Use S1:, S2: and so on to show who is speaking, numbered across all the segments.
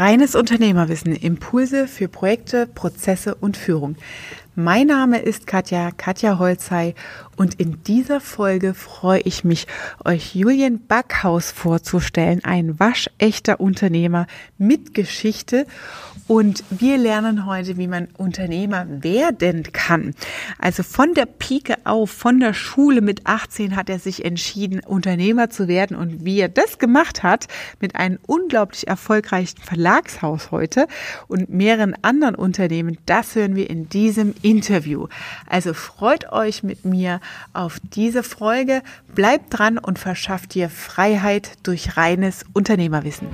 S1: Reines Unternehmerwissen, Impulse für Projekte, Prozesse und Führung. Mein Name ist Katja, Katja Holzei und in dieser Folge freue ich mich, euch Julian Backhaus vorzustellen, ein waschechter Unternehmer mit Geschichte. Und wir lernen heute, wie man Unternehmer werden kann. Also von der Pike auf, von der Schule mit 18 hat er sich entschieden, Unternehmer zu werden. Und wie er das gemacht hat mit einem unglaublich erfolgreichen Verlagshaus heute und mehreren anderen Unternehmen, das hören wir in diesem Interview. Also freut euch mit mir auf diese Folge, bleibt dran und verschafft dir Freiheit durch reines Unternehmerwissen.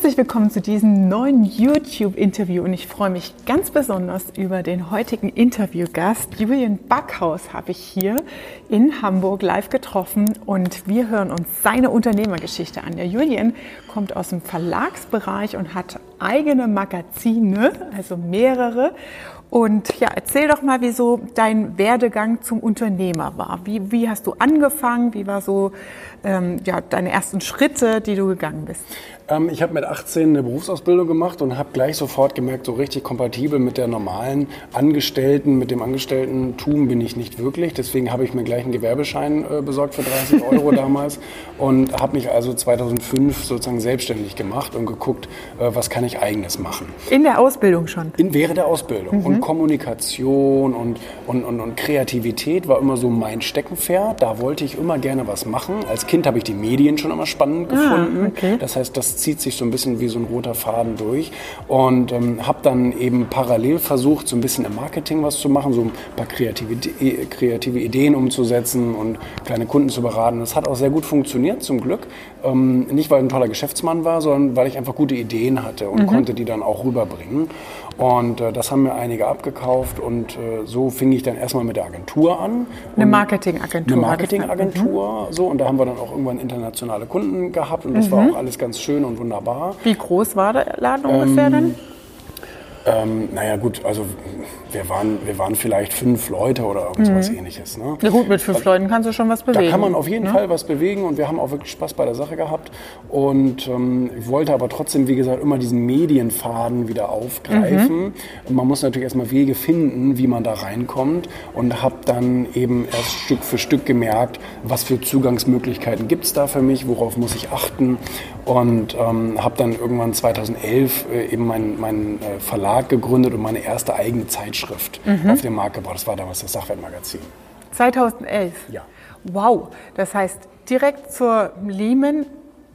S1: Herzlich willkommen zu diesem neuen YouTube-Interview und ich freue mich ganz besonders über den heutigen Interviewgast. Julian Backhaus habe ich hier in Hamburg live getroffen und wir hören uns seine Unternehmergeschichte an. Der Julian kommt aus dem Verlagsbereich und hat eigene Magazine, also mehrere und ja, erzähl doch mal, wie so dein Werdegang zum Unternehmer war. Wie, wie hast du angefangen? Wie war so ähm, ja, deine ersten Schritte, die du gegangen bist?
S2: Ähm, ich habe mit 18 eine Berufsausbildung gemacht und habe gleich sofort gemerkt, so richtig kompatibel mit der normalen Angestellten, mit dem Angestellten-Tum bin ich nicht wirklich. Deswegen habe ich mir gleich einen Gewerbeschein äh, besorgt für 30 Euro damals und habe mich also 2005 sozusagen selbstständig gemacht und geguckt, äh, was kann ich eigenes machen.
S1: In der Ausbildung schon?
S2: In, während der Ausbildung. Mhm. Und Kommunikation und, und, und, und, Kreativität war immer so mein Steckenpferd. Da wollte ich immer gerne was machen. Als Kind habe ich die Medien schon immer spannend ah, gefunden. Okay. Das heißt, das zieht sich so ein bisschen wie so ein roter Faden durch. Und ähm, habe dann eben parallel versucht, so ein bisschen im Marketing was zu machen, so ein paar kreative, kreative Ideen umzusetzen und kleine Kunden zu beraten. Das hat auch sehr gut funktioniert, zum Glück. Ähm, nicht, weil ich ein toller Geschäftsmann war, sondern weil ich einfach gute Ideen hatte und mhm. konnte die dann auch rüberbringen. Und äh, das haben mir einige abgekauft und äh, so fing ich dann erstmal mit der Agentur an.
S1: Eine Marketingagentur.
S2: Eine Marketingagentur, mhm. so. Und da haben wir dann auch irgendwann internationale Kunden gehabt und das mhm. war auch alles ganz schön und wunderbar.
S1: Wie groß war der Laden ungefähr ähm, dann?
S2: Ähm, naja gut, also wir waren, wir waren vielleicht fünf Leute oder irgendwas mhm. ähnliches. Ne?
S1: Ja gut, mit fünf da, Leuten kannst du schon was bewegen.
S2: Da kann man auf jeden ne? Fall was bewegen und wir haben auch wirklich Spaß bei der Sache gehabt. Und ähm, ich wollte aber trotzdem, wie gesagt, immer diesen Medienfaden wieder aufgreifen. Mhm. Man muss natürlich erstmal Wege finden, wie man da reinkommt und habe dann eben erst Stück für Stück gemerkt, was für Zugangsmöglichkeiten gibt es da für mich, worauf muss ich achten und ähm, habe dann irgendwann 2011 äh, eben meinen mein, äh, Verlag gegründet und meine erste eigene Zeitschrift mhm. auf den Markt gebracht. Das war damals das Sachwertmagazin.
S1: 2011?
S2: Ja.
S1: Wow, das heißt direkt zur Lehman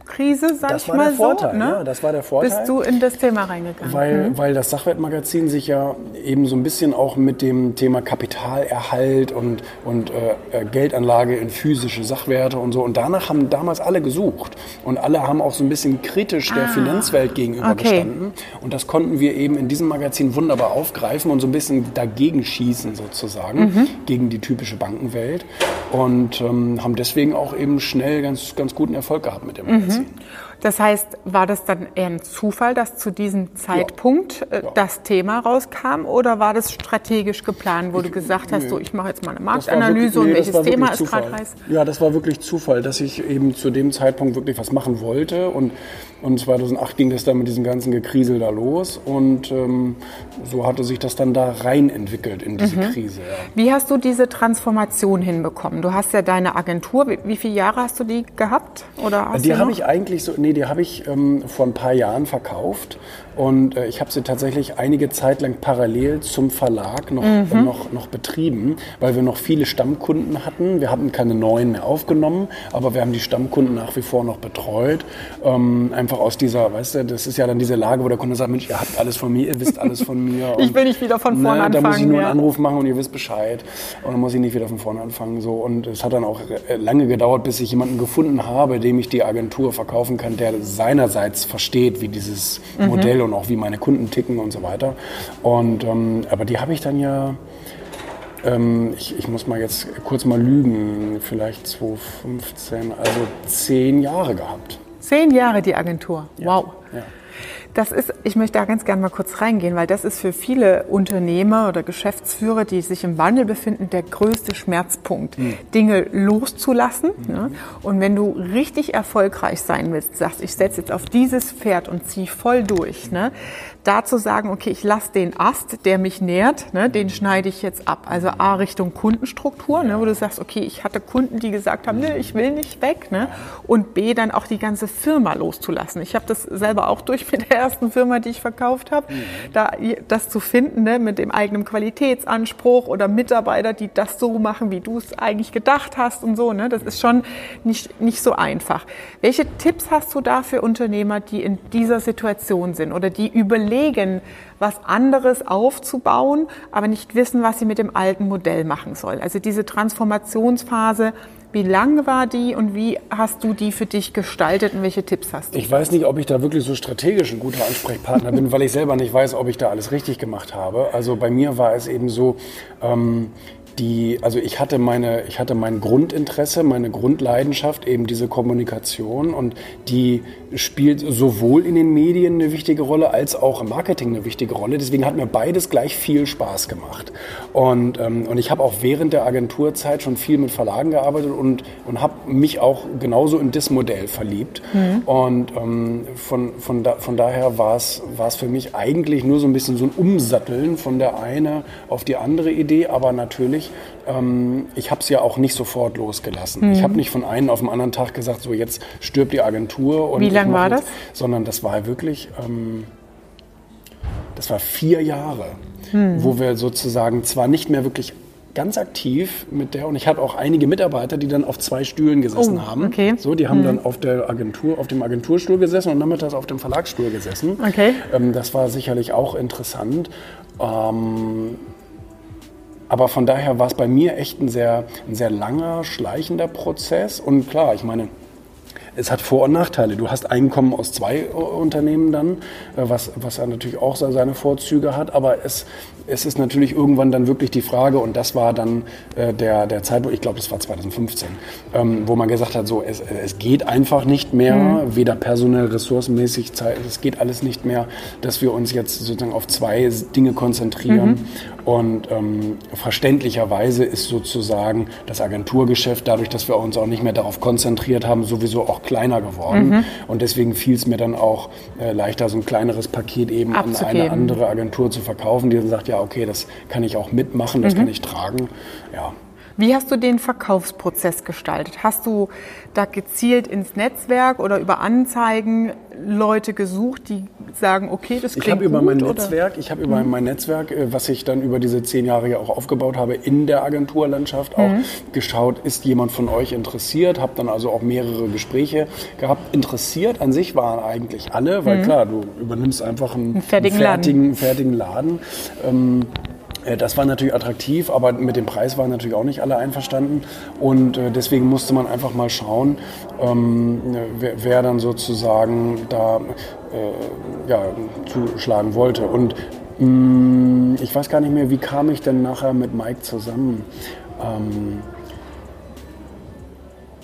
S1: Krise, sag
S2: das
S1: ich mal
S2: Vorteil,
S1: so. Ne?
S2: Ja, das war der Vorteil.
S1: Bist du in das Thema reingegangen?
S2: Weil, mhm. weil das Sachwertmagazin sich ja eben so ein bisschen auch mit dem Thema Kapitalerhalt und, und äh, äh, Geldanlage in physische Sachwerte und so. Und danach haben damals alle gesucht. Und alle haben auch so ein bisschen kritisch der ah, Finanzwelt gegenüber okay. gestanden. Und das konnten wir eben in diesem Magazin wunderbar aufgreifen und so ein bisschen dagegen schießen sozusagen, mhm. gegen die typische Bankenwelt. Und ähm, haben deswegen auch eben schnell ganz, ganz guten Erfolg gehabt mit dem Magazin. Mhm
S1: Mhm. Das heißt, war das dann eher ein Zufall, dass zu diesem Zeitpunkt ja, äh, ja. das Thema rauskam oder war das strategisch geplant, wo ich, du gesagt hast, nee, so ich mache jetzt mal eine Marktanalyse wirklich, nee, und welches Thema ist gerade heiß?
S2: Ja, das war wirklich Zufall, dass ich eben zu dem Zeitpunkt wirklich was machen wollte und, und 2008 ging das dann mit diesem ganzen Gekriesel da los und ähm, so hatte sich das dann da rein entwickelt in diese mhm. Krise. Ja.
S1: Wie hast du diese Transformation hinbekommen? Du hast ja deine Agentur, wie, wie viele Jahre hast du die gehabt?
S2: Oder die habe ich eigentlich so, nee, die habe ich ähm, vor ein paar Jahren verkauft und äh, ich habe sie tatsächlich einige Zeit lang parallel zum Verlag noch, mhm. äh, noch, noch betrieben, weil wir noch viele Stammkunden hatten. Wir hatten keine neuen mehr aufgenommen, aber wir haben die Stammkunden nach wie vor noch betreut. Ähm, einfach aus dieser, weißt du, das ist ja dann diese Lage, wo der Kunde sagt, Mensch, ihr habt alles von mir, ihr wisst alles von mir.
S1: ich will nicht wieder von vorne ne, anfangen.
S2: Da muss ich nur einen Anruf machen und ihr wisst Bescheid. Und dann muss ich nicht wieder von vorne anfangen. So. Und es hat dann auch äh, lange gedauert, bis ich jemanden gefunden habe, dem ich die Agentur verkaufen kann, der seinerseits versteht, wie dieses mhm. Modell und auch wie meine Kunden ticken und so weiter. Und, ähm, aber die habe ich dann ja, ähm, ich, ich, muss mal jetzt kurz mal lügen, vielleicht 2015, also zehn Jahre gehabt.
S1: Zehn Jahre die Agentur,
S2: ja.
S1: wow.
S2: Ja.
S1: Das ist, ich möchte da ganz gerne mal kurz reingehen, weil das ist für viele Unternehmer oder Geschäftsführer, die sich im Wandel befinden, der größte Schmerzpunkt, mhm. Dinge loszulassen. Mhm. Ne? Und wenn du richtig erfolgreich sein willst, sagst, ich setze jetzt auf dieses Pferd und ziehe voll durch, ne? Da zu sagen, okay, ich lasse den Ast, der mich nährt, ne, den schneide ich jetzt ab. Also A Richtung Kundenstruktur, ne, wo du sagst, okay, ich hatte Kunden, die gesagt haben, ne, ich will nicht weg. Ne, und B dann auch die ganze Firma loszulassen. Ich habe das selber auch durch mit der ersten Firma, die ich verkauft habe, mhm. da das zu finden ne, mit dem eigenen Qualitätsanspruch oder Mitarbeiter, die das so machen, wie du es eigentlich gedacht hast und so. Ne, das ist schon nicht, nicht so einfach. Welche Tipps hast du da für Unternehmer, die in dieser Situation sind oder die überlegen, überlegen, was anderes aufzubauen, aber nicht wissen, was sie mit dem alten Modell machen soll. Also diese Transformationsphase, wie lang war die und wie hast du die für dich gestaltet und welche Tipps hast du?
S2: Ich weiß nicht, ob ich da wirklich so strategisch ein guter Ansprechpartner bin, weil ich selber nicht weiß, ob ich da alles richtig gemacht habe. Also bei mir war es eben so, ähm, die, also ich hatte meine, ich hatte mein Grundinteresse, meine Grundleidenschaft, eben diese Kommunikation und die spielt sowohl in den Medien eine wichtige Rolle als auch im Marketing eine wichtige Rolle. Deswegen hat mir beides gleich viel Spaß gemacht. Und, ähm, und ich habe auch während der Agenturzeit schon viel mit Verlagen gearbeitet und, und habe mich auch genauso in das Modell verliebt. Mhm. Und ähm, von, von, da, von daher war es für mich eigentlich nur so ein bisschen so ein Umsatteln von der eine auf die andere Idee, aber natürlich ähm, ich habe es ja auch nicht sofort losgelassen. Mhm. Ich habe nicht von einem auf den anderen Tag gesagt, so jetzt stirbt die Agentur.
S1: Und Wie lange war das?
S2: Sondern das war wirklich, ähm, das war vier Jahre, mhm. wo wir sozusagen zwar nicht mehr wirklich ganz aktiv mit der und ich hatte auch einige Mitarbeiter, die dann auf zwei Stühlen gesessen oh, haben. Okay. So, die haben mhm. dann auf der Agentur, auf dem Agenturstuhl gesessen und nachmittags auf dem Verlagsstuhl gesessen. Okay. Ähm, das war sicherlich auch interessant. Ähm, aber von daher war es bei mir echt ein sehr, ein sehr langer, schleichender Prozess. Und klar, ich meine, es hat Vor- und Nachteile. Du hast Einkommen aus zwei äh, Unternehmen dann, äh, was, was natürlich auch seine Vorzüge hat, aber es, es ist natürlich irgendwann dann wirklich die Frage, und das war dann äh, der, der Zeitpunkt, ich glaube, das war 2015, ähm, wo man gesagt hat, so, es, es geht einfach nicht mehr, mhm. weder personell, ressourcenmäßig, es geht alles nicht mehr, dass wir uns jetzt sozusagen auf zwei Dinge konzentrieren. Mhm. Und ähm, verständlicherweise ist sozusagen das Agenturgeschäft, dadurch, dass wir uns auch nicht mehr darauf konzentriert haben, sowieso auch kleiner geworden. Mhm. Und deswegen fiel es mir dann auch äh, leichter, so ein kleineres Paket eben Abzugeben. an eine andere Agentur zu verkaufen, die dann sagt, ja, okay, das kann ich auch mitmachen, das mhm. kann ich tragen. Ja,
S1: wie hast du den Verkaufsprozess gestaltet? Hast du da gezielt ins Netzwerk oder über Anzeigen Leute gesucht, die sagen, okay, das klingt
S2: Ich habe über
S1: mein
S2: Netzwerk, ich habe über mhm. mein Netzwerk, äh, was ich dann über diese zehn Jahre ja auch aufgebaut habe, in der Agenturlandschaft auch mhm. geschaut, ist jemand von euch interessiert? Habe dann also auch mehrere Gespräche gehabt. Interessiert an sich waren eigentlich alle, weil mhm. klar, du übernimmst einfach einen, einen fertigen, einen fertigen Laden. Fertigen Laden. Ähm, äh, das war natürlich attraktiv, aber mit dem Preis waren natürlich auch nicht alle einverstanden. Und äh, deswegen musste man einfach mal schauen, ähm, wer, dann sozusagen da äh, ja, zuschlagen wollte. Und mm, ich weiß gar nicht mehr, wie kam ich denn nachher mit Mike zusammen. Ähm,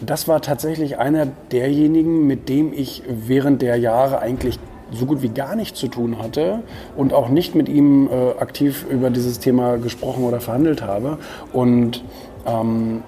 S2: das war tatsächlich einer derjenigen, mit dem ich während der Jahre eigentlich so gut wie gar nichts zu tun hatte und auch nicht mit ihm äh, aktiv über dieses Thema gesprochen oder verhandelt habe. Und ähm,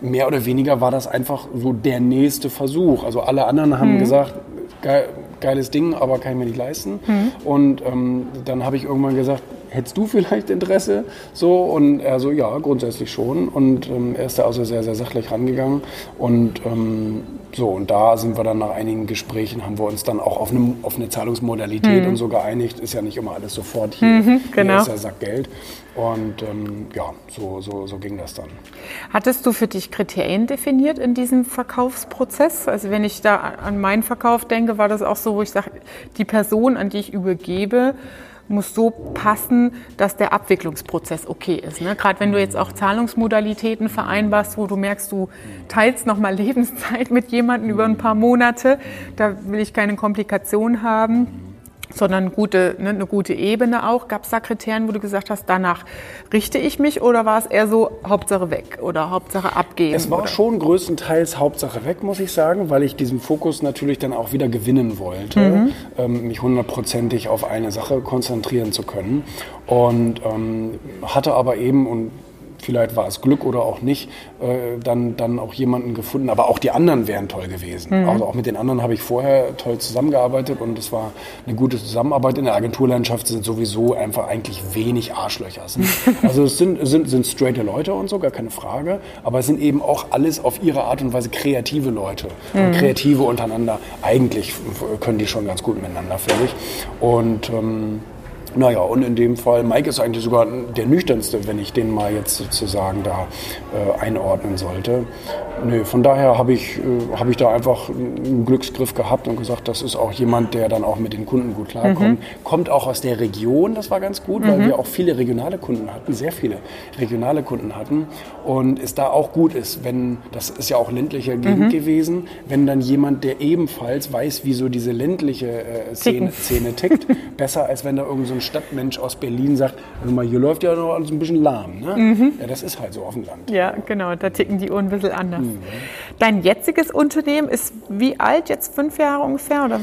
S2: mehr oder weniger war das einfach so der nächste Versuch. Also alle anderen haben mhm. gesagt, geil, geiles Ding, aber kann ich mir nicht leisten. Mhm. Und ähm, dann habe ich irgendwann gesagt, hättest du vielleicht Interesse? So, und er so, ja, grundsätzlich schon. Und ähm, er ist da also sehr, sehr sachlich rangegangen. Und ähm, so, und da sind wir dann nach einigen Gesprächen, haben wir uns dann auch auf eine, auf eine Zahlungsmodalität mhm. und so geeinigt. Ist ja nicht immer alles sofort hier. Mhm, genau. Hier ist ja Sack Geld. Und ähm, ja, so, so, so ging das dann.
S1: Hattest du für dich Kriterien definiert in diesem Verkaufsprozess? Also wenn ich da an meinen Verkauf denke, war das auch so, wo ich sage, die Person, an die ich übergebe, muss so passen, dass der Abwicklungsprozess okay ist. Ne? Gerade wenn du jetzt auch Zahlungsmodalitäten vereinbarst, wo du merkst, du teilst nochmal Lebenszeit mit jemandem über ein paar Monate, da will ich keine Komplikationen haben. Sondern gute, ne, eine gute Ebene auch. Gab es da Kriterien, wo du gesagt hast, danach richte ich mich oder war es eher so Hauptsache weg oder Hauptsache abgeben?
S2: Es war
S1: oder?
S2: schon größtenteils Hauptsache weg, muss ich sagen, weil ich diesen Fokus natürlich dann auch wieder gewinnen wollte, mhm. ähm, mich hundertprozentig auf eine Sache konzentrieren zu können. Und ähm, hatte aber eben, und vielleicht war es Glück oder auch nicht, äh, dann, dann auch jemanden gefunden. Aber auch die anderen wären toll gewesen. Mhm. Also auch mit den anderen habe ich vorher toll zusammengearbeitet und es war eine gute Zusammenarbeit. In der Agenturlandschaft sind sowieso einfach eigentlich wenig Arschlöcher. Also es sind, sind, sind straighte Leute und so, gar keine Frage. Aber es sind eben auch alles auf ihre Art und Weise kreative Leute. Mhm. Und Kreative untereinander, eigentlich können die schon ganz gut miteinander, finde ich. Und ähm, naja, und in dem Fall, Mike ist eigentlich sogar der nüchternste, wenn ich den mal jetzt sozusagen da äh, einordnen sollte. Nee, von daher habe ich, äh, hab ich da einfach einen Glücksgriff gehabt und gesagt, das ist auch jemand, der dann auch mit den Kunden gut klarkommt. Mhm. Kommt auch aus der Region, das war ganz gut, mhm. weil wir auch viele regionale Kunden hatten, sehr viele regionale Kunden hatten. Und es da auch gut ist, wenn, das ist ja auch ländlicher Gegend mhm. gewesen, wenn dann jemand, der ebenfalls weiß, wie so diese ländliche äh, Szene, Szene tickt, besser als wenn da irgend so ein Stadtmensch aus Berlin sagt, also mal, hier läuft ja noch alles ein bisschen lahm. Ne? Mhm. Ja, das ist halt so auf dem Land.
S1: Ja, genau, da ticken die Uhren ein bisschen anders. Mhm. Dein jetziges Unternehmen ist wie alt? Jetzt fünf Jahre ungefähr? Oder?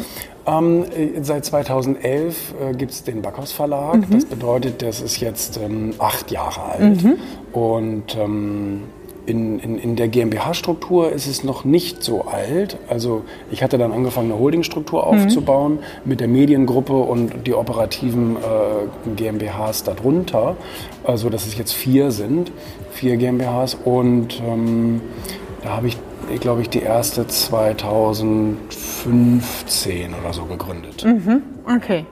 S2: Ähm, äh, seit 2011 äh, gibt es den Backhaus Verlag. Mhm. Das bedeutet, das ist jetzt ähm, acht Jahre alt. Mhm. Und ähm, in, in, in der GmbH-Struktur ist es noch nicht so alt. Also ich hatte dann angefangen, eine Holdingstruktur mhm. aufzubauen mhm. mit der Mediengruppe und die operativen äh, GmbHs darunter, also dass es jetzt vier sind, vier GmbHs. Und ähm, da habe ich glaube ich, die erste 2015 oder so gegründet.
S1: Mhm, okay.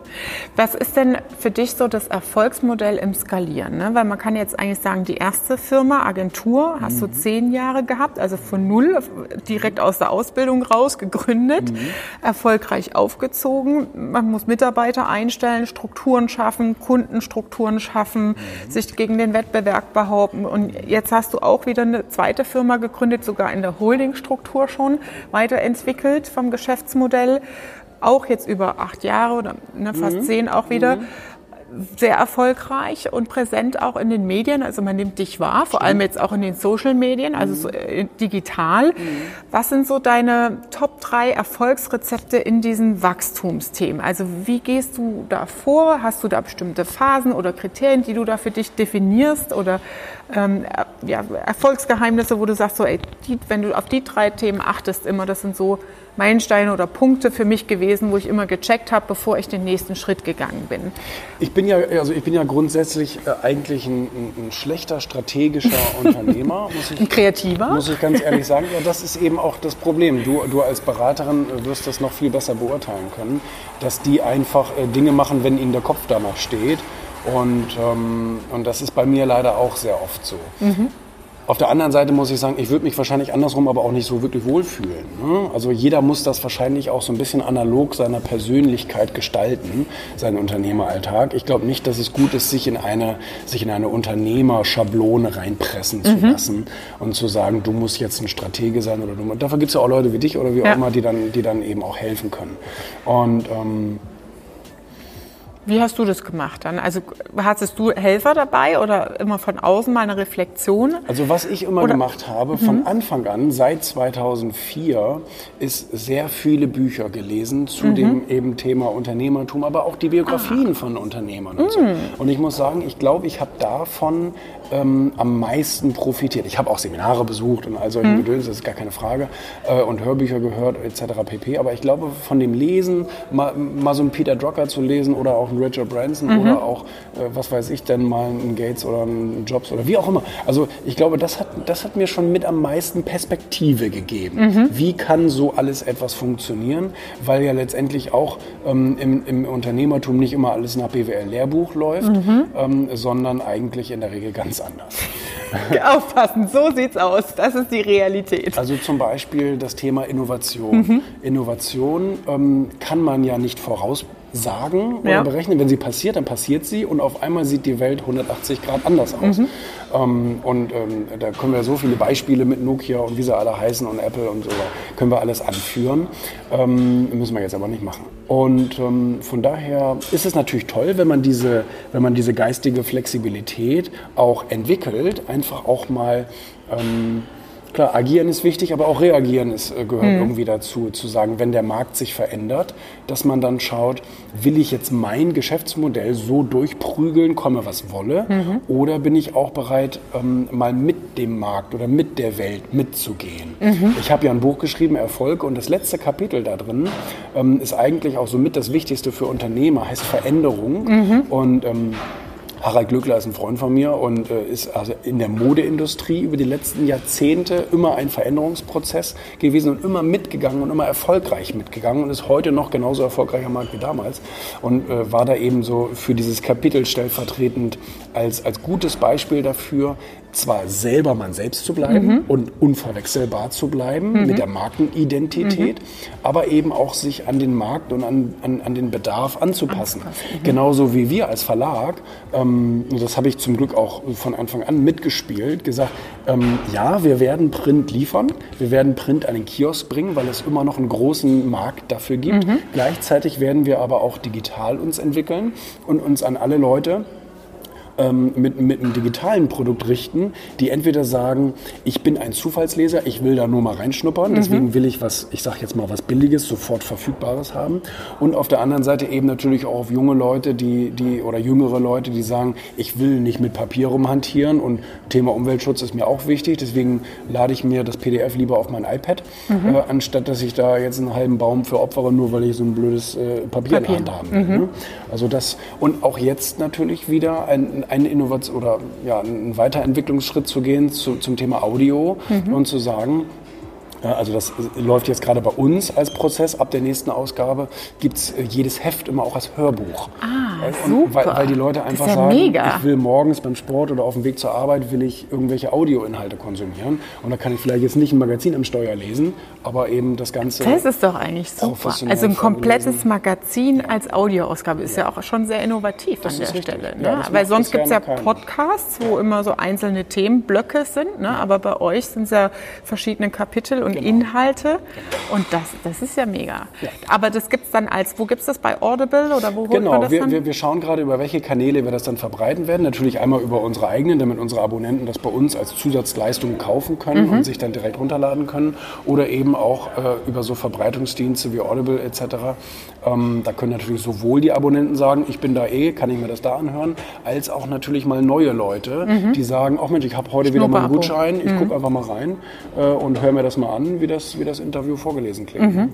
S1: Was ist denn für dich so das Erfolgsmodell im Skalieren? Ne? Weil man kann jetzt eigentlich sagen, die erste Firma, Agentur, hast mhm. du zehn Jahre gehabt, also von null, direkt aus der Ausbildung raus gegründet, mhm. erfolgreich aufgezogen. Man muss Mitarbeiter einstellen, Strukturen schaffen, Kundenstrukturen schaffen, mhm. sich gegen den Wettbewerb behaupten. Und jetzt hast du auch wieder eine zweite Firma gegründet, sogar in der Holding Holdingstruktur schon weiterentwickelt vom Geschäftsmodell. Auch jetzt über acht Jahre oder ne, fast mhm. zehn auch wieder. Mhm sehr erfolgreich und präsent auch in den Medien. Also man nimmt dich wahr, vor allem jetzt auch in den Social Medien, also so äh, digital. Mhm. Was sind so deine Top drei Erfolgsrezepte in diesen Wachstumsthemen? Also wie gehst du da vor? Hast du da bestimmte Phasen oder Kriterien, die du da für dich definierst oder ähm, ja, Erfolgsgeheimnisse, wo du sagst, so, ey, die, wenn du auf die drei Themen achtest, immer, das sind so Meilensteine oder Punkte für mich gewesen, wo ich immer gecheckt habe, bevor ich den nächsten Schritt gegangen bin.
S2: Ich bin ja, also ich bin ja grundsätzlich äh, eigentlich ein, ein, schlechter strategischer Unternehmer.
S1: Muss ich, ein kreativer?
S2: Muss ich ganz ehrlich sagen. Ja, das ist eben auch das Problem. Du, du als Beraterin wirst das noch viel besser beurteilen können, dass die einfach äh, Dinge machen, wenn ihnen der Kopf danach steht. Und, ähm, und das ist bei mir leider auch sehr oft so. Mhm. Auf der anderen Seite muss ich sagen, ich würde mich wahrscheinlich andersrum aber auch nicht so wirklich wohlfühlen. Ne? Also jeder muss das wahrscheinlich auch so ein bisschen analog seiner Persönlichkeit gestalten, seinen Unternehmeralltag. Ich glaube nicht, dass es gut ist, sich in eine, sich in eine Unternehmerschablone reinpressen zu mhm. lassen und zu sagen, du musst jetzt ein Stratege sein oder du. Dafür gibt es ja auch Leute wie dich oder wie ja. auch immer, die dann, die dann eben auch helfen können. Und ähm,
S1: wie hast du das gemacht dann? Also hattest du Helfer dabei oder immer von außen mal eine Reflexion?
S2: Also was ich immer oder? gemacht habe, von mhm. Anfang an, seit 2004, ist sehr viele Bücher gelesen zu mhm. dem eben Thema Unternehmertum, aber auch die Biografien ah. von Unternehmern und mhm. so. Und ich muss sagen, ich glaube, ich habe davon ähm, am meisten profitiert. Ich habe auch Seminare besucht und all solche mhm. Gedöns, das ist gar keine Frage, äh, und Hörbücher gehört etc. pp. Aber ich glaube, von dem Lesen, mal, mal so einen Peter Drucker zu lesen oder auch einen Richard Branson mhm. oder auch, äh, was weiß ich denn, mal einen Gates oder einen Jobs oder wie auch immer. Also ich glaube, das hat, das hat mir schon mit am meisten Perspektive gegeben. Mhm. Wie kann so alles etwas funktionieren? Weil ja letztendlich auch ähm, im, im, Unternehmertum nicht immer alles nach BWL-Lehrbuch läuft, mhm. ähm, sondern eigentlich in der Regel ganz anders.
S1: Aufpassen, so sieht's aus. Das ist die Realität.
S2: Also zum Beispiel das Thema Innovation. Mhm. Innovation ähm, kann man ja nicht voraus sagen oder ja. berechnen. Wenn sie passiert, dann passiert sie und auf einmal sieht die Welt 180 Grad anders aus. Mhm. Ähm, und ähm, da können wir so viele Beispiele mit Nokia und wie sie alle heißen und Apple und so, können wir alles anführen. Ähm, müssen wir jetzt aber nicht machen. Und ähm, von daher ist es natürlich toll, wenn man, diese, wenn man diese geistige Flexibilität auch entwickelt, einfach auch mal ähm, Klar, agieren ist wichtig, aber auch reagieren ist, äh, gehört mhm. irgendwie dazu, zu sagen, wenn der Markt sich verändert, dass man dann schaut, will ich jetzt mein Geschäftsmodell so durchprügeln, komme was wolle, mhm. oder bin ich auch bereit, ähm, mal mit dem Markt oder mit der Welt mitzugehen. Mhm. Ich habe ja ein Buch geschrieben, Erfolg, und das letzte Kapitel da drin ähm, ist eigentlich auch somit das Wichtigste für Unternehmer, heißt Veränderung. Mhm. Und ähm, Harald Glöckler ist ein Freund von mir und äh, ist also in der Modeindustrie über die letzten Jahrzehnte immer ein Veränderungsprozess gewesen und immer mitgegangen und immer erfolgreich mitgegangen und ist heute noch genauso erfolgreich am Markt wie damals und äh, war da eben so für dieses Kapitel stellvertretend als, als gutes Beispiel dafür, zwar selber man selbst zu bleiben mhm. und unverwechselbar zu bleiben mhm. mit der Markenidentität, mhm. aber eben auch sich an den Markt und an, an, an den Bedarf anzupassen. anzupassen. Mhm. Genauso wie wir als Verlag, ähm, das habe ich zum Glück auch von Anfang an mitgespielt, gesagt, ähm, ja, wir werden Print liefern, wir werden Print an den Kiosk bringen, weil es immer noch einen großen Markt dafür gibt. Mhm. Gleichzeitig werden wir aber auch digital uns entwickeln und uns an alle Leute, ähm, mit, mit einem digitalen Produkt richten, die entweder sagen, ich bin ein Zufallsleser, ich will da nur mal reinschnuppern, mhm. deswegen will ich was, ich sage jetzt mal was Billiges, sofort Verfügbares haben. Und auf der anderen Seite eben natürlich auch auf junge Leute, die, die oder jüngere Leute, die sagen, ich will nicht mit Papier rumhantieren und Thema Umweltschutz ist mir auch wichtig, deswegen lade ich mir das PDF lieber auf mein iPad, mhm. äh, anstatt dass ich da jetzt einen halben Baum für opfere, nur weil ich so ein blödes äh, Papier, Papier, in der Hand habe. Mhm. Ne? Also das und auch jetzt natürlich wieder ein, einen Innovation oder ja, einen Weiterentwicklungsschritt zu gehen zu, zum Thema Audio mhm. und zu sagen, also das läuft jetzt gerade bei uns als Prozess. Ab der nächsten Ausgabe gibt es äh, jedes Heft immer auch als Hörbuch.
S1: Ah, und super.
S2: Weil, weil, die Leute einfach ja sagen, mega. ich will morgens beim Sport oder auf dem Weg zur Arbeit will ich irgendwelche Audioinhalte konsumieren. Und da kann ich vielleicht jetzt nicht ein Magazin im Steuer lesen, aber eben das Ganze.
S1: Das ist doch eigentlich super. Also ein komplettes Magazin ja. als Audioausgabe ist ja. ja. auch schon sehr innovativ das an der Stelle. Ne? weil sonst gibt es ja Podcasts, wo immer so einzelne Themenblöcke sind. Ne? Aber bei euch sind es ja verschiedene Kapitel und genau. Inhalte. Und das, das ist ja mega. Ja. Aber das gibt es dann als, wo gibt es das bei Audible oder wo holt
S2: genau,
S1: man das
S2: wir, dann? Wir, wir schauen gerade, über welche Kanäle wir das dann verbreiten werden. Natürlich einmal über unsere eigenen, damit unsere Abonnenten das bei uns als Zusatzleistung kaufen können mhm. und sich dann direkt runterladen können. Oder eben auch äh, über so Verbreitungsdienste wie Audible etc. Ähm, da können natürlich sowohl die Abonnenten sagen, ich bin da eh, kann ich mir das da anhören, als auch natürlich mal neue Leute, mhm. die sagen, ach Mensch, ich habe heute wieder mal einen Gutschein, ich mhm. gucke einfach mal rein äh, und höre mir das mal an, wie das, wie das Interview vorgelesen klingt. Mhm.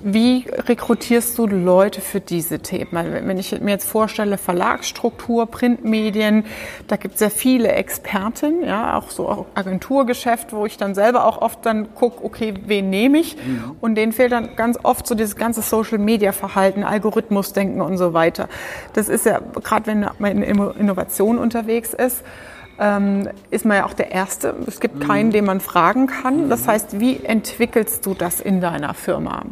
S1: Wie rekrutierst du Leute für diese Themen? Wenn ich mir jetzt vorstelle, Verlagsstruktur, Printmedien, da gibt es sehr viele Experten, ja, auch so Agenturgeschäft, wo ich dann selber auch oft dann gucke, okay, wen nehme ich? Mhm. Und denen fehlt dann ganz oft so dieses ganze Social Media Verhalten, Algorithmusdenken und so weiter. Das ist ja, gerade wenn man in Innovation unterwegs ist, ähm, ist man ja auch der Erste. Es gibt keinen, mhm. den man fragen kann. Das heißt, wie entwickelst du das in deiner Firma?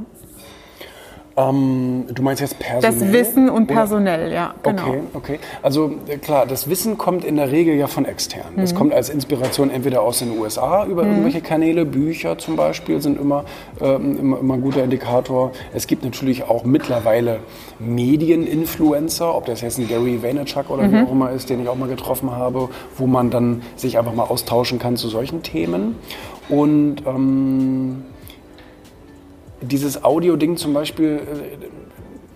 S2: Ähm, du meinst jetzt personell?
S1: Das Wissen und personell, oder? ja,
S2: genau. Okay, okay. Also äh, klar, das Wissen kommt in der Regel ja von extern. Mhm. Das kommt als Inspiration entweder aus den USA über mhm. irgendwelche Kanäle, Bücher zum Beispiel sind immer, ähm, immer, immer ein guter Indikator. Es gibt natürlich auch mittlerweile Medieninfluencer, ob das jetzt ein Gary Vaynerchuk oder mhm. wie auch immer ist, den ich auch mal getroffen habe, wo man dann sich einfach mal austauschen kann zu solchen Themen. Und ähm, dieses Audio-Ding zum Beispiel, äh,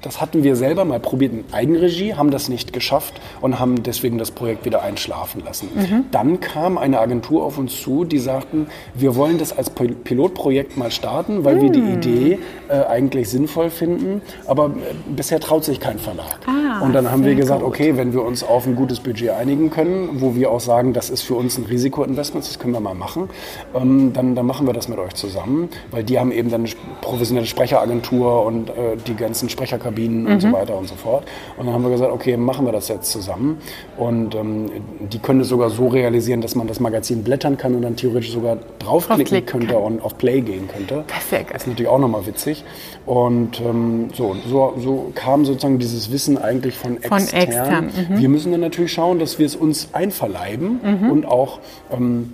S2: das hatten wir selber mal probiert in Eigenregie, haben das nicht geschafft und haben deswegen das Projekt wieder einschlafen lassen. Mhm. Dann kam eine Agentur auf uns zu, die sagten, wir wollen das als Pilotprojekt mal starten, weil mhm. wir die hm. Idee äh, eigentlich sinnvoll finden, aber äh, bisher traut sich kein Verlag. Ah, und dann haben wir gesagt, gut. okay, wenn wir uns auf ein gutes Budget einigen können, wo wir auch sagen, das ist für uns ein Risikoinvestment, das können wir mal machen, ähm, dann, dann machen wir das mit euch zusammen, weil die haben eben dann eine professionelle Sprecheragentur und äh, die ganzen Sprecherkabinen Kabinen mhm. und so mhm. weiter und so fort. Und dann haben wir gesagt, okay, machen wir das jetzt zusammen. Und ähm, die können es sogar so realisieren, dass man das Magazin blättern kann und dann theoretisch sogar draufklicken könnte kann. und auf Play gehen könnte. Das ist, geil. das ist natürlich auch nochmal witzig. Und ähm, so, so, so kam sozusagen dieses Wissen eigentlich von extern. Von extern. Mhm. Wir müssen dann natürlich schauen, dass wir es uns einverleiben mhm. und auch ähm,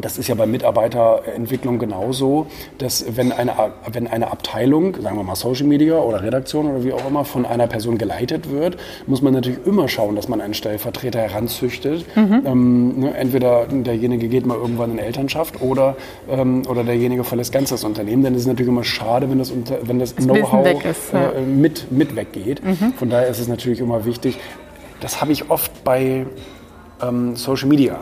S2: das ist ja bei Mitarbeiterentwicklung genauso, dass wenn eine, wenn eine Abteilung, sagen wir mal Social Media oder Redaktion oder wie auch immer, von einer Person geleitet wird, muss man natürlich immer schauen, dass man einen Stellvertreter heranzüchtet. Mhm. Ähm, ne, entweder derjenige geht mal irgendwann in Elternschaft oder, ähm, oder derjenige verlässt ganz das Unternehmen. Denn es ist natürlich immer schade, wenn das, wenn das, das Know-how ja. äh, mit, mit weggeht. Mhm. Von daher ist es natürlich immer wichtig. Das habe ich oft bei ähm, Social Media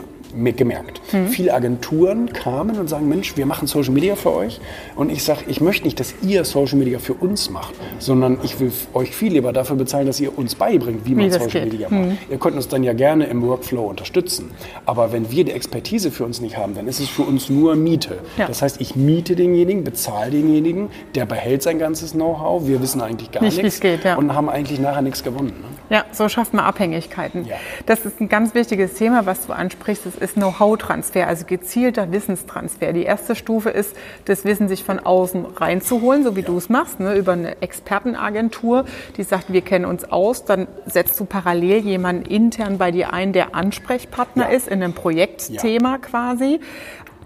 S2: gemerkt. Mhm. Viele Agenturen kamen und sagen, Mensch, wir machen Social Media für euch. Und ich sage, ich möchte nicht, dass ihr Social Media für uns macht, sondern ich will euch viel lieber dafür bezahlen, dass ihr uns beibringt, wie man wie Social geht. Media macht. Mhm. Ihr könnt uns dann ja gerne im Workflow unterstützen. Aber wenn wir die Expertise für uns nicht haben, dann ist es für uns nur Miete. Ja. Das heißt, ich miete denjenigen, bezahle denjenigen, der behält sein ganzes Know-how. Wir wissen eigentlich gar nicht, nichts geht, ja. und haben eigentlich nachher nichts gewonnen. Ne?
S1: Ja, so schafft man Abhängigkeiten. Ja. Das ist ein ganz wichtiges Thema, was du ansprichst. Das ist Know-how-Transfer, also gezielter Wissenstransfer. Die erste Stufe ist, das Wissen sich von außen reinzuholen, so wie ja. du es machst, ne, über eine Expertenagentur, die sagt, wir kennen uns aus. Dann setzt du parallel jemanden intern bei dir ein, der Ansprechpartner ja. ist in einem Projektthema quasi.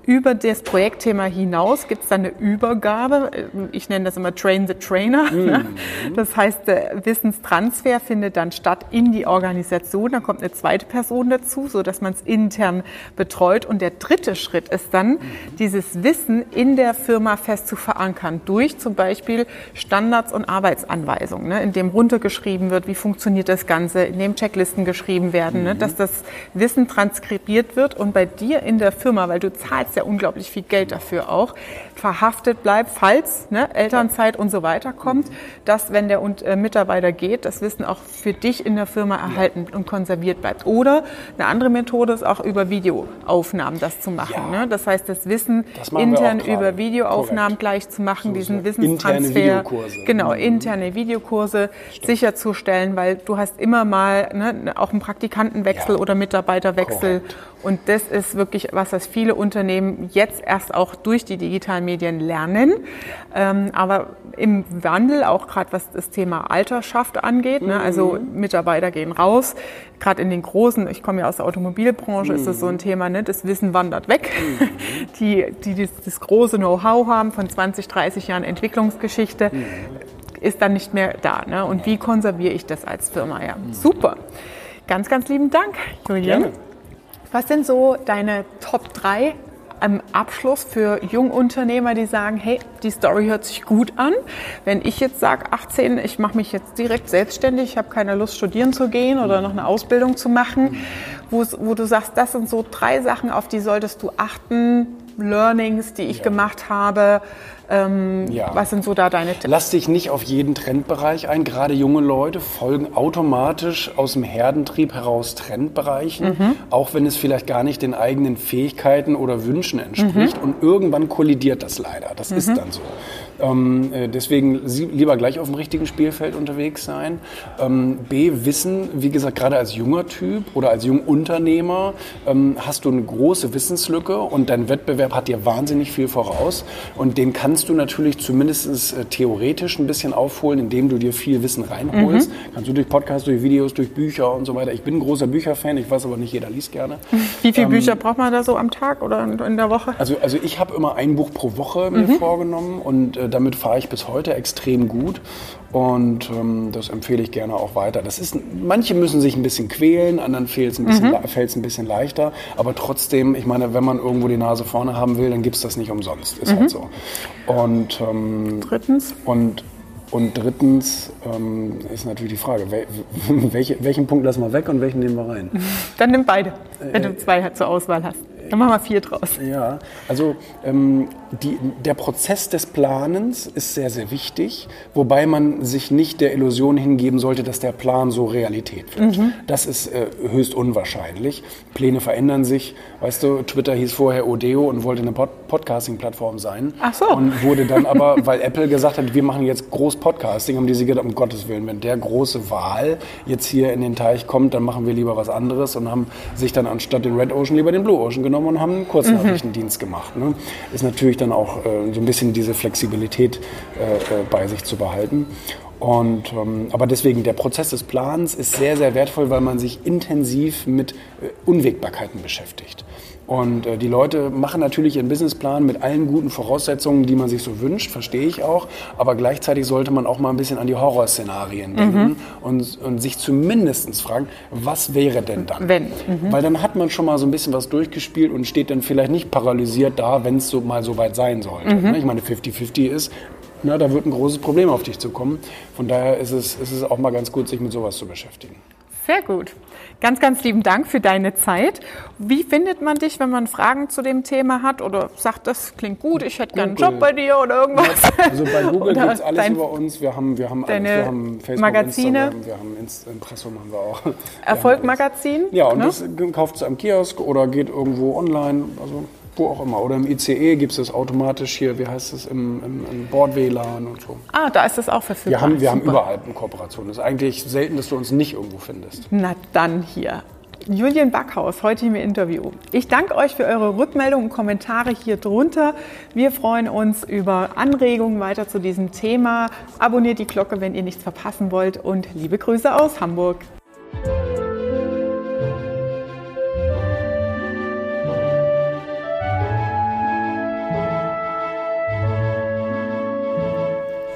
S1: Über das Projektthema hinaus gibt es dann eine Übergabe. Ich nenne das immer Train the Trainer. Mhm. Das heißt, der Wissenstransfer findet dann statt in die Organisation. Da kommt eine zweite Person dazu, so dass man es intern betreut. Und der dritte Schritt ist dann, mhm. dieses Wissen in der Firma fest zu verankern durch zum Beispiel Standards und Arbeitsanweisungen, ne, in dem runtergeschrieben wird, wie funktioniert das Ganze, in dem Checklisten geschrieben werden, ne, mhm. dass das Wissen transkribiert wird und bei dir in der Firma, weil du zahlst ja unglaublich viel Geld dafür auch, verhaftet bleibt, falls ne, Elternzeit und so weiter kommt, dass, wenn der äh, Mitarbeiter geht, das Wissen auch für dich in der Firma erhalten und konserviert bleibt. Oder eine andere Methode ist auch über Videoaufnahmen das zu machen. Ja. Ne? Das heißt, das Wissen das intern über Videoaufnahmen Korrekt. gleich zu machen, so, diesen Wissenstransfer. Interne Videokurse. Genau, mhm. interne Videokurse Stimmt. sicherzustellen, weil du hast immer mal ne, auch einen Praktikantenwechsel ja. oder Mitarbeiterwechsel. Korrekt. Und das ist wirklich was, was viele Unternehmen jetzt erst auch durch die digitalen Medien lernen. Ähm, aber im Wandel, auch gerade was das Thema Alterschaft angeht, ne, also mhm. Mitarbeiter gehen raus, gerade in den großen, ich komme ja aus der Automobilbranche, mhm. ist das so ein Thema, ne, das Wissen wandert weg. Mhm. Die, die das, das große Know-how haben von 20, 30 Jahren Entwicklungsgeschichte, mhm. ist dann nicht mehr da. Ne? Und wie konserviere ich das als Firma? Ja, mhm. super. Ganz, ganz lieben Dank, Julian. Gerne. Was sind so deine Top 3 am Abschluss für Jungunternehmer, die sagen, hey, die Story hört sich gut an. Wenn ich jetzt sage, 18, ich mache mich jetzt direkt selbstständig, ich habe keine Lust, studieren zu gehen oder noch eine Ausbildung zu machen, wo, wo du sagst, das sind so drei Sachen, auf die solltest du achten, Learnings, die ich ja. gemacht habe, ähm, ja. Was sind so da deine Tipps?
S2: Lass dich nicht auf jeden Trendbereich ein. Gerade junge Leute folgen automatisch aus dem Herdentrieb heraus Trendbereichen, mhm. auch wenn es vielleicht gar nicht den eigenen Fähigkeiten oder Wünschen entspricht. Mhm. Und irgendwann kollidiert das leider. Das mhm. ist dann so. Ähm, äh, deswegen lieber gleich auf dem richtigen Spielfeld unterwegs sein. Ähm, B, wissen, wie gesagt, gerade als junger Typ oder als Jungunternehmer ähm, hast du eine große Wissenslücke und dein Wettbewerb hat dir wahnsinnig viel voraus. Und den kannst du natürlich zumindest äh, theoretisch ein bisschen aufholen, indem du dir viel Wissen reinholst. Mhm. Kannst du durch Podcasts, durch Videos, durch Bücher und so weiter. Ich bin ein großer Bücherfan, ich weiß aber nicht, jeder liest gerne.
S1: Wie viele ähm, Bücher braucht man da so am Tag oder in der Woche?
S2: Also, also ich habe immer ein Buch pro Woche mir mhm. vorgenommen und äh, damit fahre ich bis heute extrem gut und ähm, das empfehle ich gerne auch weiter. Das ist, manche müssen sich ein bisschen quälen, anderen fällt es ein, bisschen, mhm. ein bisschen leichter, aber trotzdem, ich meine, wenn man irgendwo die Nase vorne haben will, dann gibt es das nicht umsonst, ist halt mhm. halt so. Und ähm,
S1: drittens?
S2: Und und drittens ähm, ist natürlich die Frage, wel, welche, welchen Punkt lassen wir weg und welchen nehmen wir rein?
S1: Dann nimm beide, wenn äh, du zwei zur Auswahl hast. Dann machen wir vier draus.
S2: Ja, also ähm, die, der Prozess des Planens ist sehr, sehr wichtig, wobei man sich nicht der Illusion hingeben sollte, dass der Plan so Realität wird. Mhm. Das ist äh, höchst unwahrscheinlich. Pläne verändern sich. Weißt du, Twitter hieß vorher Odeo und wollte eine Pod Podcasting-Plattform sein.
S1: Ach so.
S2: Und wurde dann aber, weil Apple gesagt hat, wir machen jetzt groß Podcasting, haben die sich gedacht, um Gottes Willen, wenn der große Wahl jetzt hier in den Teich kommt, dann machen wir lieber was anderes und haben sich dann anstatt den Red Ocean lieber den Blue Ocean genommen und haben einen Kurznachrichtendienst mhm. gemacht. Ne? Ist natürlich dann auch äh, so ein bisschen diese Flexibilität äh, äh, bei sich zu behalten. Und, ähm, aber deswegen, der Prozess des Plans ist sehr, sehr wertvoll, weil man sich intensiv mit äh, Unwägbarkeiten beschäftigt. Und äh, die Leute machen natürlich ihren Businessplan mit allen guten Voraussetzungen, die man sich so wünscht, verstehe ich auch. Aber gleichzeitig sollte man auch mal ein bisschen an die Horrorszenarien denken mhm. und, und sich zumindest fragen, was wäre denn dann?
S1: Wenn. Mhm.
S2: Weil dann hat man schon mal so ein bisschen was durchgespielt und steht dann vielleicht nicht paralysiert da, wenn es so mal so weit sein sollte. Mhm. Ne? Ich meine, 50-50 ist, na, da wird ein großes Problem auf dich zukommen. Von daher ist es, ist es auch mal ganz gut, sich mit sowas zu beschäftigen.
S1: Sehr gut. Ganz, ganz lieben Dank für deine Zeit. Wie findet man dich, wenn man Fragen zu dem Thema hat oder sagt, das klingt gut, ich hätte gerne einen Job bei dir oder irgendwas?
S2: Also bei Google gibt es alles dein, über uns. Wir haben, wir haben
S1: alles. Wir haben Facebook, Magazine. Instagram,
S2: wir haben Inst Impressum haben wir auch.
S1: Erfolg-Magazin?
S2: Ja, und ne? das kauft es am Kiosk oder geht irgendwo online. Also wo auch immer. Oder im ICE gibt es das automatisch hier, wie heißt es, im, im, im Bord-WLAN und so.
S1: Ah, da ist das auch verfügbar.
S2: Wir haben, wir haben überall eine Kooperation. Es ist eigentlich selten, dass du uns nicht irgendwo findest.
S1: Na dann hier. Julian Backhaus, heute im Interview. Ich danke euch für eure Rückmeldungen und Kommentare hier drunter. Wir freuen uns über Anregungen weiter zu diesem Thema. Abonniert die Glocke, wenn ihr nichts verpassen wollt und liebe Grüße aus Hamburg.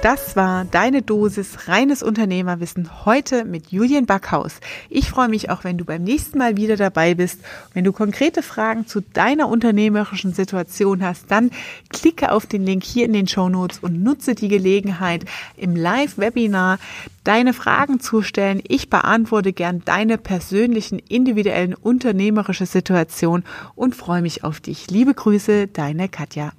S1: Das war deine Dosis reines Unternehmerwissen heute mit Julian Backhaus. Ich freue mich auch, wenn du beim nächsten Mal wieder dabei bist. Wenn du konkrete Fragen zu deiner unternehmerischen Situation hast, dann klicke auf den Link hier in den Show Notes und nutze die Gelegenheit, im Live-Webinar deine Fragen zu stellen. Ich beantworte gern deine persönlichen, individuellen unternehmerische Situation und freue mich auf dich. Liebe Grüße, deine Katja.